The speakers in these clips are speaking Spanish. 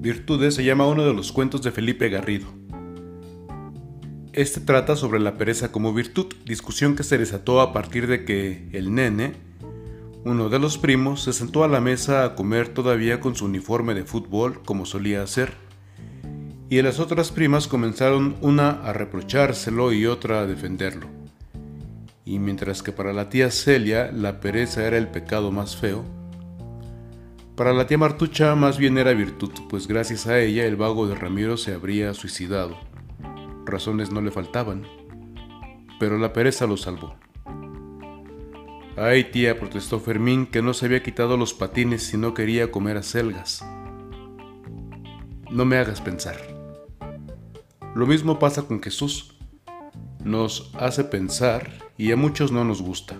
Virtudes se llama uno de los cuentos de Felipe Garrido. Este trata sobre la pereza como virtud, discusión que se desató a partir de que el nene, uno de los primos, se sentó a la mesa a comer todavía con su uniforme de fútbol como solía hacer, y las otras primas comenzaron una a reprochárselo y otra a defenderlo. Y mientras que para la tía Celia la pereza era el pecado más feo, para la tía Martucha más bien era virtud, pues gracias a ella el vago de Ramiro se habría suicidado. Razones no le faltaban, pero la pereza lo salvó. Ay tía, protestó Fermín, que no se había quitado los patines si no quería comer acelgas. No me hagas pensar. Lo mismo pasa con Jesús. Nos hace pensar y a muchos no nos gusta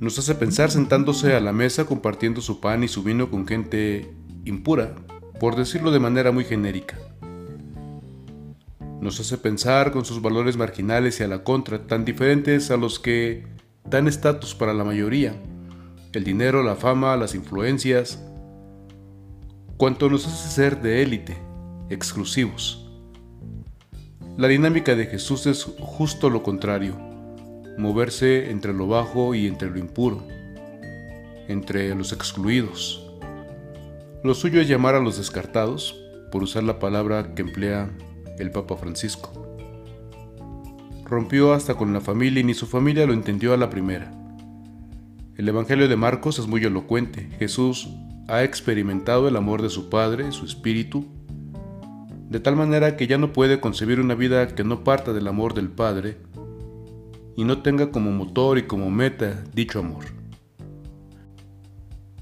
nos hace pensar sentándose a la mesa compartiendo su pan y su vino con gente impura, por decirlo de manera muy genérica. Nos hace pensar con sus valores marginales y a la contra, tan diferentes a los que dan estatus para la mayoría, el dinero, la fama, las influencias, cuanto nos hace ser de élite, exclusivos. La dinámica de Jesús es justo lo contrario moverse entre lo bajo y entre lo impuro, entre los excluidos. Lo suyo es llamar a los descartados, por usar la palabra que emplea el Papa Francisco. Rompió hasta con la familia y ni su familia lo entendió a la primera. El Evangelio de Marcos es muy elocuente. Jesús ha experimentado el amor de su Padre, su Espíritu, de tal manera que ya no puede concebir una vida que no parta del amor del Padre, y no tenga como motor y como meta dicho amor.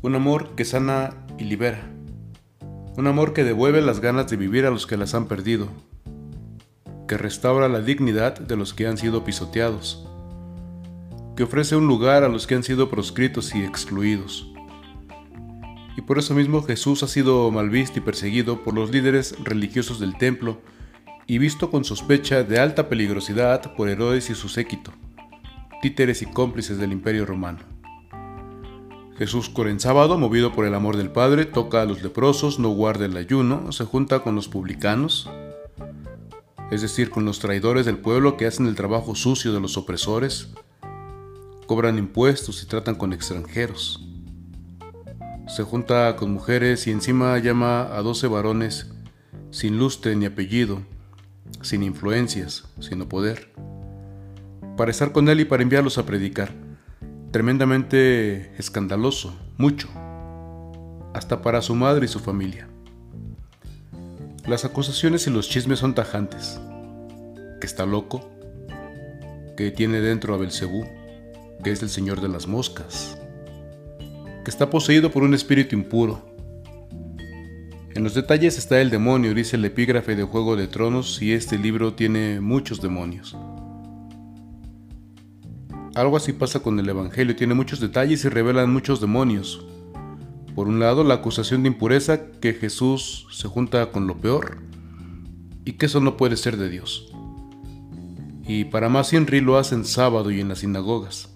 Un amor que sana y libera. Un amor que devuelve las ganas de vivir a los que las han perdido. Que restaura la dignidad de los que han sido pisoteados. Que ofrece un lugar a los que han sido proscritos y excluidos. Y por eso mismo Jesús ha sido mal visto y perseguido por los líderes religiosos del templo y visto con sospecha de alta peligrosidad por Herodes y su séquito, títeres y cómplices del imperio romano. Jesús en sábado, movido por el amor del Padre, toca a los leprosos, no guarda el ayuno, se junta con los publicanos, es decir, con los traidores del pueblo que hacen el trabajo sucio de los opresores, cobran impuestos y tratan con extranjeros. Se junta con mujeres y encima llama a doce varones sin lustre ni apellido, sin influencias, sino poder, para estar con él y para enviarlos a predicar. Tremendamente escandaloso, mucho, hasta para su madre y su familia. Las acusaciones y los chismes son tajantes. Que está loco, que tiene dentro a Belcebú, que es el señor de las moscas, que está poseído por un espíritu impuro, en los detalles está el demonio, dice el epígrafe de Juego de Tronos, y este libro tiene muchos demonios. Algo así pasa con el Evangelio, tiene muchos detalles y revelan muchos demonios. Por un lado, la acusación de impureza, que Jesús se junta con lo peor, y que eso no puede ser de Dios. Y para más Henry lo hacen sábado y en las sinagogas.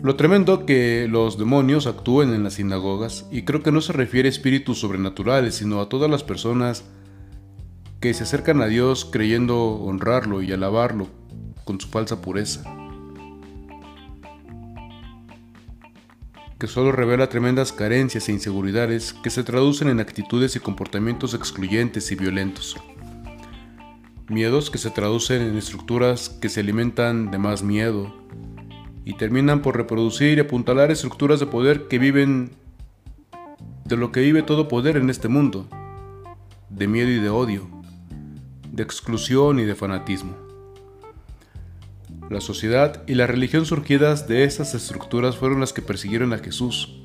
Lo tremendo que los demonios actúen en las sinagogas, y creo que no se refiere a espíritus sobrenaturales, sino a todas las personas que se acercan a Dios creyendo honrarlo y alabarlo con su falsa pureza. Que solo revela tremendas carencias e inseguridades que se traducen en actitudes y comportamientos excluyentes y violentos. Miedos que se traducen en estructuras que se alimentan de más miedo, y terminan por reproducir y apuntalar estructuras de poder que viven de lo que vive todo poder en este mundo, de miedo y de odio, de exclusión y de fanatismo. La sociedad y la religión surgidas de estas estructuras fueron las que persiguieron a Jesús.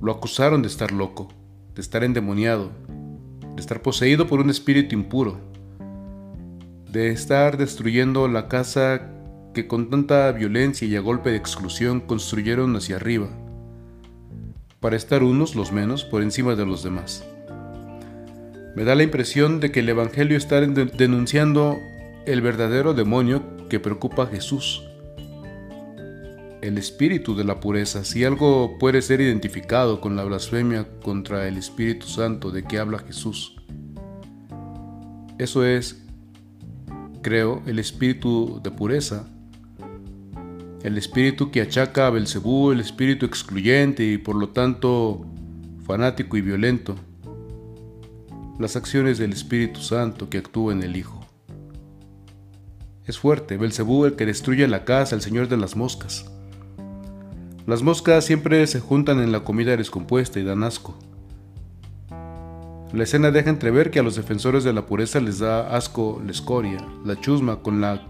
Lo acusaron de estar loco, de estar endemoniado, de estar poseído por un espíritu impuro, de estar destruyendo la casa que con tanta violencia y a golpe de exclusión construyeron hacia arriba, para estar unos, los menos, por encima de los demás. Me da la impresión de que el Evangelio está denunciando el verdadero demonio que preocupa a Jesús. el espíritu de la pureza. Si algo puede ser identificado con la blasfemia contra el Espíritu Santo de que habla Jesús, eso es, creo, el espíritu de pureza. El espíritu que achaca a Belcebú, el espíritu excluyente y por lo tanto fanático y violento. Las acciones del Espíritu Santo que actúa en el Hijo. Es fuerte, Belcebú el que destruye la casa, el señor de las moscas. Las moscas siempre se juntan en la comida descompuesta y dan asco. La escena deja entrever que a los defensores de la pureza les da asco la escoria, la chusma con la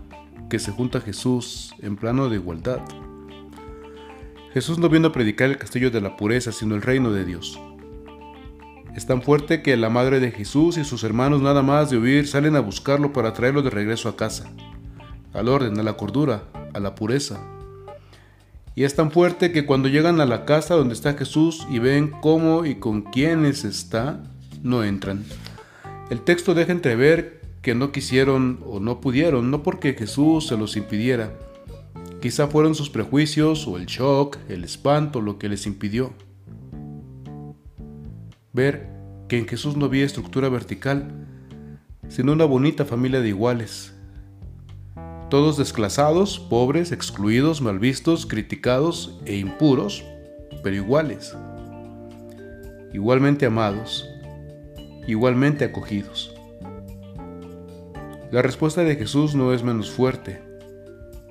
que se junta Jesús en plano de igualdad. Jesús no vino a predicar el castillo de la pureza, sino el reino de Dios. Es tan fuerte que la madre de Jesús y sus hermanos nada más de huir salen a buscarlo para traerlo de regreso a casa al orden, a la cordura, a la pureza. Y es tan fuerte que cuando llegan a la casa donde está Jesús y ven cómo y con quiénes está, no entran. El texto deja entrever que no quisieron o no pudieron, no porque Jesús se los impidiera. Quizá fueron sus prejuicios o el shock, el espanto lo que les impidió. Ver que en Jesús no había estructura vertical, sino una bonita familia de iguales, todos desclasados, pobres, excluidos, mal vistos, criticados e impuros, pero iguales, igualmente amados, igualmente acogidos. La respuesta de Jesús no es menos fuerte,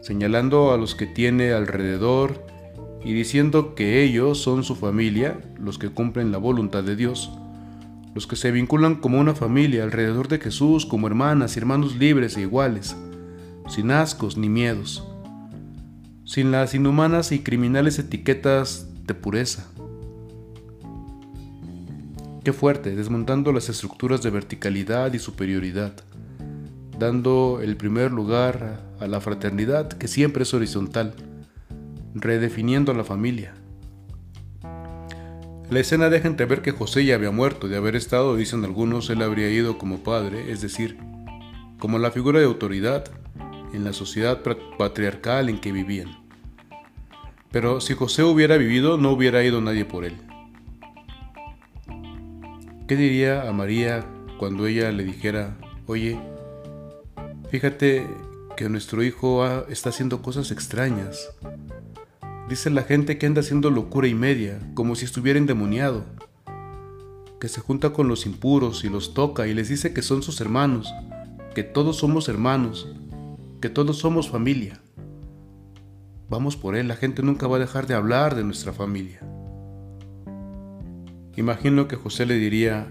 señalando a los que tiene alrededor y diciendo que ellos son su familia, los que cumplen la voluntad de Dios, los que se vinculan como una familia alrededor de Jesús, como hermanas y hermanos libres e iguales, sin ascos ni miedos, sin las inhumanas y criminales etiquetas de pureza. Qué fuerte, desmontando las estructuras de verticalidad y superioridad, dando el primer lugar a la fraternidad que siempre es horizontal, redefiniendo la familia. La escena deja entrever que José ya había muerto, de haber estado, dicen algunos, él habría ido como padre, es decir, como la figura de autoridad en la sociedad patriarcal en que vivían. Pero si José hubiera vivido, no hubiera ido nadie por él. ¿Qué diría a María cuando ella le dijera, oye, fíjate que nuestro hijo está haciendo cosas extrañas? Dice la gente que anda haciendo locura y media, como si estuviera endemoniado, que se junta con los impuros y los toca y les dice que son sus hermanos, que todos somos hermanos, que todos somos familia. Vamos por él, la gente nunca va a dejar de hablar de nuestra familia. Imagino que José le diría,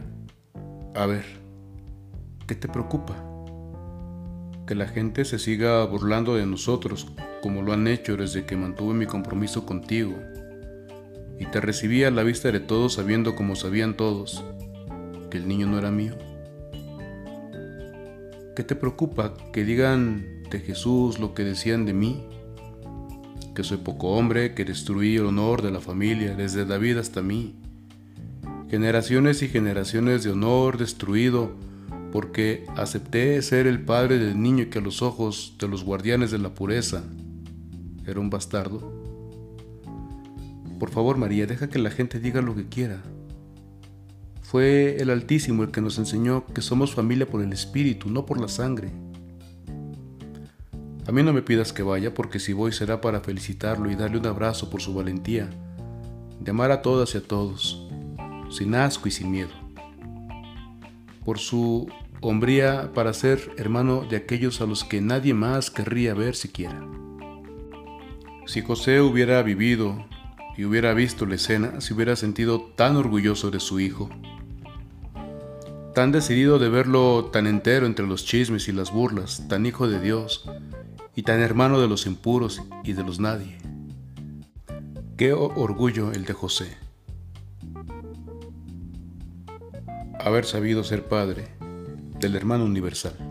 a ver, ¿qué te preocupa? Que la gente se siga burlando de nosotros como lo han hecho desde que mantuve mi compromiso contigo y te recibí a la vista de todos sabiendo como sabían todos que el niño no era mío. ¿Qué te preocupa que digan de Jesús lo que decían de mí, que soy poco hombre, que destruí el honor de la familia desde David hasta mí. Generaciones y generaciones de honor destruido porque acepté ser el padre del niño que a los ojos de los guardianes de la pureza era un bastardo. Por favor María, deja que la gente diga lo que quiera. Fue el Altísimo el que nos enseñó que somos familia por el Espíritu, no por la sangre. A mí no me pidas que vaya porque si voy será para felicitarlo y darle un abrazo por su valentía, de amar a todas y a todos, sin asco y sin miedo. Por su hombría para ser hermano de aquellos a los que nadie más querría ver siquiera. Si José hubiera vivido y hubiera visto la escena, se hubiera sentido tan orgulloso de su hijo, tan decidido de verlo tan entero entre los chismes y las burlas, tan hijo de Dios, y tan hermano de los impuros y de los nadie. Qué orgullo el de José. Haber sabido ser padre del hermano universal.